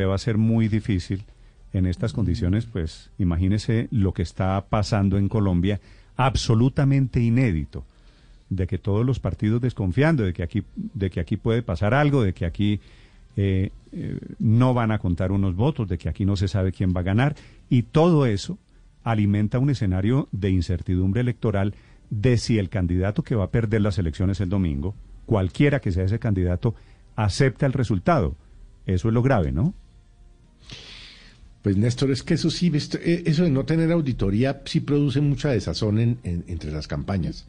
va a ser muy difícil en estas condiciones, pues imagínese lo que está pasando en Colombia, absolutamente inédito, de que todos los partidos desconfiando de que aquí, de que aquí puede pasar algo, de que aquí eh, eh, no van a contar unos votos, de que aquí no se sabe quién va a ganar, y todo eso alimenta un escenario de incertidumbre electoral de si el candidato que va a perder las elecciones el domingo, cualquiera que sea ese candidato, acepta el resultado. Eso es lo grave, ¿no? Pues Néstor, es que eso sí, eh, eso de no tener auditoría sí produce mucha desazón en, entre las campañas.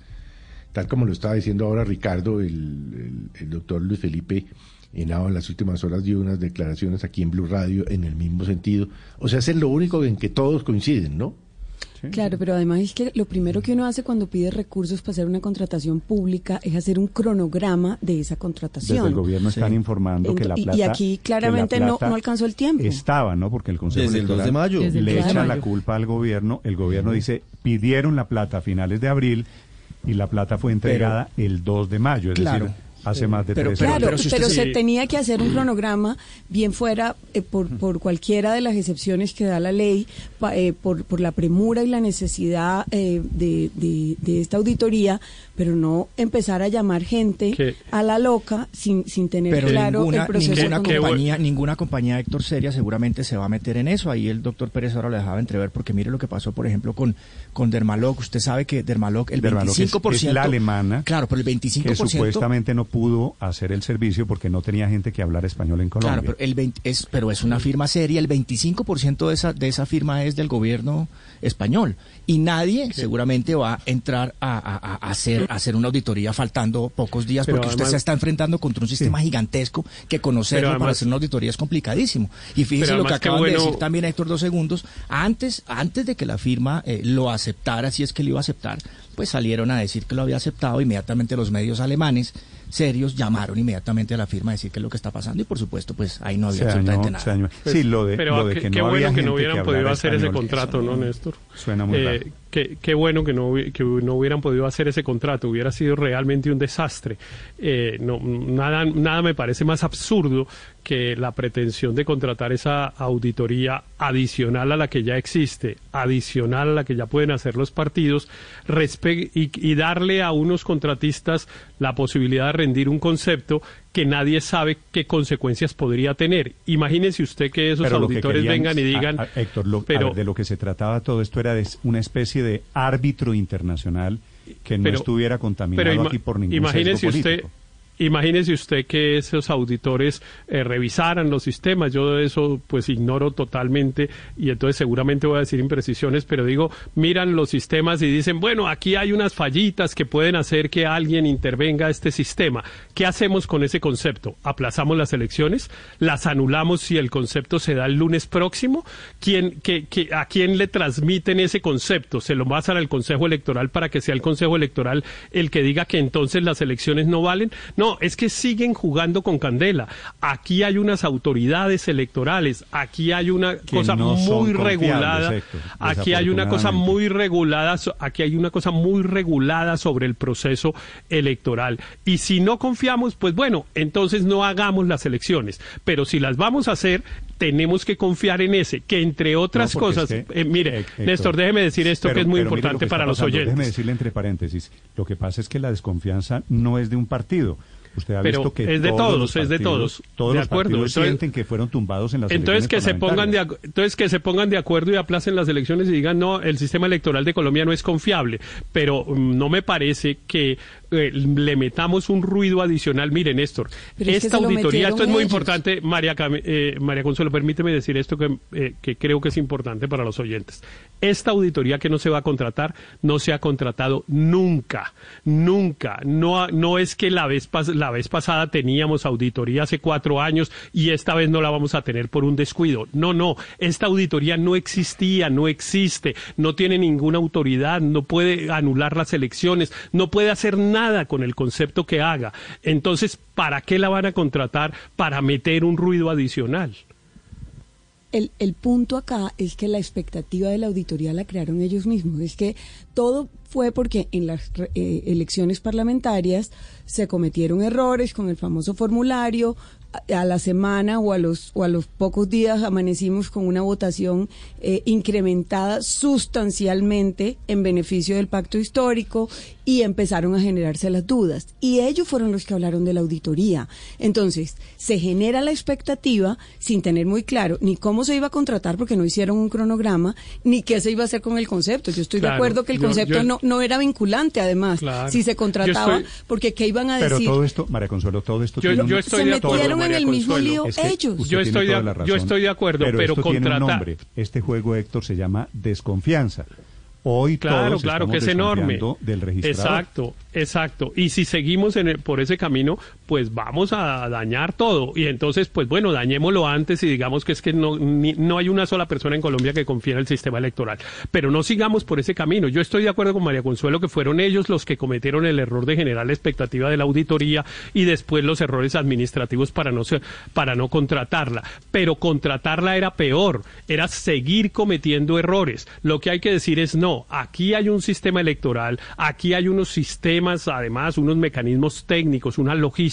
Tal como lo estaba diciendo ahora Ricardo, el, doctor Luis Felipe en las últimas horas dio unas declaraciones aquí en Blue Radio en el mismo sentido. O sea, es lo único en que todos coinciden, ¿no? Claro, pero además es que lo primero que uno hace cuando pide recursos para hacer una contratación pública es hacer un cronograma de esa contratación. Desde el gobierno están informando que la plata... Y aquí claramente no, no, alcanzó el tiempo. Estaba, ¿no? Porque el Consejo Desde Electoral de mayo. le echa la culpa al gobierno. El gobierno dice, pidieron la plata a finales de abril y la plata fue entregada el 2 de mayo. Es decir, hace más de pero, tres Claro, pero, se... tenía que hacer un cronograma, bien fuera eh, por, por cualquiera de las excepciones que da la ley, eh, por, por la premura y la necesidad eh, de, de, esta auditoría, pero no empezar a llamar gente a la loca sin, sin tener claro el proceso. Ninguna compañía, ninguna compañía Héctor Seria seguramente se va a meter en eso. Ahí el doctor Pérez ahora lo dejaba entrever, porque mire lo que pasó, por ejemplo, con, con Dermaloc. Usted sabe que Dermaloc, el 25%. Es, la alemana. Claro, pero el 25%. Que supuestamente no pudo hacer el servicio porque no tenía gente que hablar español en Colombia. Claro, pero, el es, pero es una firma seria. El 25% de esa, de esa firma es del gobierno español. Y nadie seguramente va a entrar a, hacer, hacer una auditoría faltando pocos días porque usted se está enfrentando contra un sistema gigantesco que conocerlo para hacer una auditoría es complicadísimo. Y fíjese lo que acaba de decir también Héctor dos segundos. Antes, antes de que la firma eh, lo aceptara, si es que lo iba a aceptar, pues salieron a decir que lo había aceptado inmediatamente los medios alemanes serios llamaron inmediatamente a la firma a decir qué es lo que está pasando y por supuesto pues ahí no había absolutamente nada. sí, lo de, pero lo de que qué bueno que no hubieran podido hacer ese contrato, ¿no, Néstor? Suena muy eh, Qué, bueno que no, que no hubieran podido hacer ese contrato, hubiera sido realmente un desastre. Eh, no, nada, nada me parece más absurdo que la pretensión de contratar esa auditoría adicional a la que ya existe, adicional a la que ya pueden hacer los partidos, y, y darle a unos contratistas la posibilidad de rendir un concepto que nadie sabe qué consecuencias podría tener. Imagínese usted que esos auditores vengan y digan... Héctor, pero, de lo que se trataba todo esto era de una especie de árbitro internacional que no estuviera contaminado aquí por ningún imagínese usted, político. Imagínese usted que esos auditores eh, revisaran los sistemas. Yo de eso pues ignoro totalmente y entonces seguramente voy a decir imprecisiones, pero digo, miran los sistemas y dicen, bueno, aquí hay unas fallitas que pueden hacer que alguien intervenga a este sistema. ¿Qué hacemos con ese concepto? ¿Aplazamos las elecciones? ¿Las anulamos si el concepto se da el lunes próximo? ¿Quién, que, ¿A quién le transmiten ese concepto? ¿Se lo pasan al Consejo Electoral para que sea el Consejo Electoral el que diga que entonces las elecciones no valen? No, es que siguen jugando con candela. Aquí hay unas autoridades electorales, aquí hay una cosa muy regulada, aquí hay una cosa muy regulada, aquí hay una cosa muy regulada sobre el proceso electoral. Y si no confiamos, pues bueno, entonces no hagamos las elecciones. Pero si las vamos a hacer, tenemos que confiar en ese, que entre otras cosas, eh, mire, Néstor, déjeme decir esto que es muy importante para los oyentes. Déjeme decirle entre paréntesis, lo que pasa es que la desconfianza no es de un partido, Usted ha visto que es de todos, es de todos. Todos de los acuerdo. partidos sienten que fueron tumbados en las entonces que se pongan de entonces que se pongan de acuerdo y aplacen las elecciones y digan no, el sistema electoral de Colombia no es confiable. Pero mm, no me parece que eh, le metamos un ruido adicional. Mire, Néstor, esta auditoría, esto es muy importante, María, eh, María Consuelo, permíteme decir esto que, eh, que creo que es importante para los oyentes. Esta auditoría que no se va a contratar, no se ha contratado nunca, nunca. No, no es que la vez, la vez pasada teníamos auditoría hace cuatro años y esta vez no la vamos a tener por un descuido. No, no, esta auditoría no existía, no existe, no tiene ninguna autoridad, no puede anular las elecciones, no puede hacer nada con el concepto que haga. Entonces, ¿para qué la van a contratar? Para meter un ruido adicional. El, punto acá es que la expectativa de la auditoría la crearon ellos mismos. Es que todo fue porque en las eh, elecciones parlamentarias se cometieron errores con el famoso formulario, a la semana o a los o a los pocos días amanecimos con una votación eh, incrementada sustancialmente en beneficio del pacto histórico y empezaron a generarse las dudas. Y ellos fueron los que hablaron de la auditoría. Entonces se genera la expectativa sin tener muy claro ni cómo se iba a contratar porque no hicieron un cronograma ni qué se iba a hacer con el concepto. Yo estoy de acuerdo que el concepto no, no era vinculante además si se contrataba porque qué iban a decir pero todo esto María Consuelo todo esto yo, se metieron en el mismo lío ellos. yo estoy de, yo estoy de acuerdo pero, pero contratar este juego Héctor se llama desconfianza. Hoy claro, claro que es enorme. Del registrador. Exacto, exacto. Y si seguimos en por ese camino, pues vamos a dañar todo. Y entonces, pues bueno, dañémoslo antes y digamos que es que no, no hay una sola persona en Colombia que confíe en el sistema electoral. Pero no sigamos por ese camino. Yo estoy de acuerdo con María Consuelo que fueron ellos los que cometieron el error de generar la expectativa de la auditoría y después los errores administrativos para no, para no contratarla. Pero contratarla era peor, era seguir cometiendo errores. Lo que hay que decir es no aquí hay un sistema electoral, aquí hay unos sistemas, además, unos mecanismos técnicos, una logística,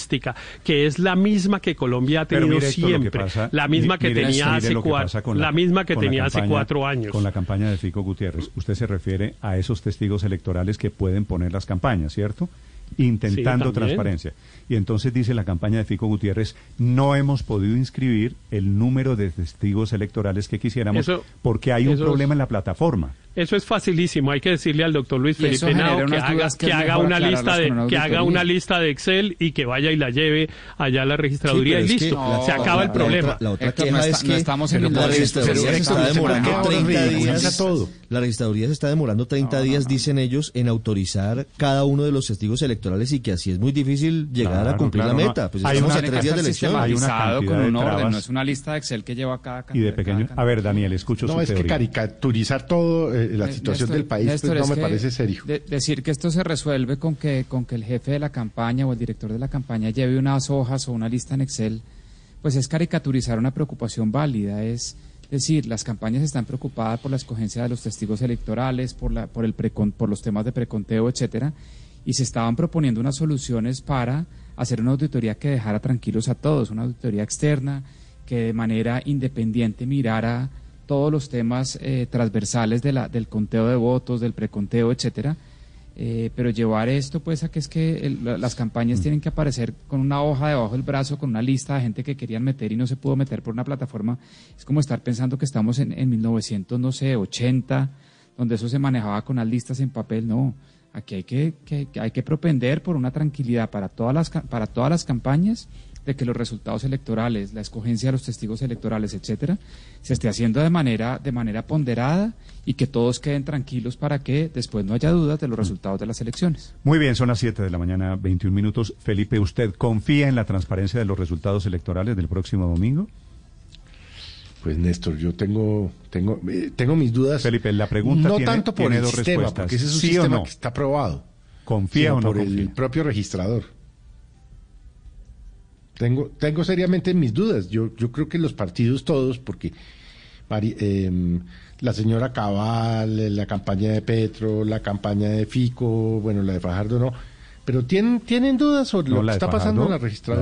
que es la misma que Colombia ha tenido siempre, la misma que tenía hace cuatro, la, misma que tenía hace cuatro años. Con la campaña de Fico Gutiérrez, usted se refiere a esos testigos electorales que pueden poner las campañas, ¿cierto? intentando transparencia. Y entonces dice la campaña de Fico Gutiérrez, no hemos podido inscribir el número de testigos electorales que quisiéramos porque hay un problema en la plataforma. Eso es facilísimo. Hay que decirle al doctor Luis Felipe Nao que haga, que, haga una lista de que haga una lista de Excel y que vaya y la lleve allá a la registraduría y listo. se acaba el problema. La otra, queja es que estamos en la registraduría se está demorando 30 días. La registraduría se está demorando 30 días, dicen ellos, en autorizar cada uno de los testigos electorales y que así es muy difícil llegar a cumplir la meta. Pues hay estamos a tres días de elección. Hay una con un orden, no es una lista de Excel que lleva cada Y de pequeño. A ver, Daniel, escucho no, su es que caricaturizar todo eh, la situación del país pues, no me parece serio. decir que esto se resuelve con que, con que el jefe de la campaña o el director de la campaña lleve unas hojas o una lista en Excel, pues es caricaturizar una preocupación válida. Es decir, las campañas están preocupadas por la escogencia de los testigos electorales, por, la, por, el por los temas de preconteo, etcétera, y se estaban proponiendo unas soluciones para hacer una auditoría que dejara tranquilos a todos, una auditoría externa que de manera independiente mirara todos los temas eh, transversales de la, del conteo de votos, del preconteo, etcétera. Eh, pero llevar esto pues a que es que las campañas mm. tienen que aparecer con una hoja debajo del brazo, con una lista de gente que querían meter y no se pudo meter por una plataforma, es como estar pensando que estamos en, en 1900, no sé, 80, donde eso se manejaba con las listas en papel, no. Aquí hay que, que, hay que propender por una tranquilidad para todas las, para todas las campañas de que los resultados electorales, la escogencia de los testigos electorales, etcétera, se esté haciendo de manera, de manera ponderada y que todos queden tranquilos para que después no haya dudas de los resultados de las elecciones. Muy bien, son las 7 de la mañana, 21 minutos. Felipe, ¿usted confía en la transparencia de los resultados electorales del próximo domingo? Pues Néstor, yo tengo tengo eh, tengo mis dudas. Felipe, la pregunta no tiene, tanto por el dos sistema, respuestas. porque ese es un ¿Sí sistema que está aprobado. ¿Confía o no por el propio registrador. Tengo, tengo seriamente mis dudas. Yo, yo creo que los partidos todos, porque em, la señora Cabal, la campaña de Petro, la campaña de Fico, bueno, la de Fajardo no, pero tienen, tienen dudas sobre lo que está pasando en la registraduría.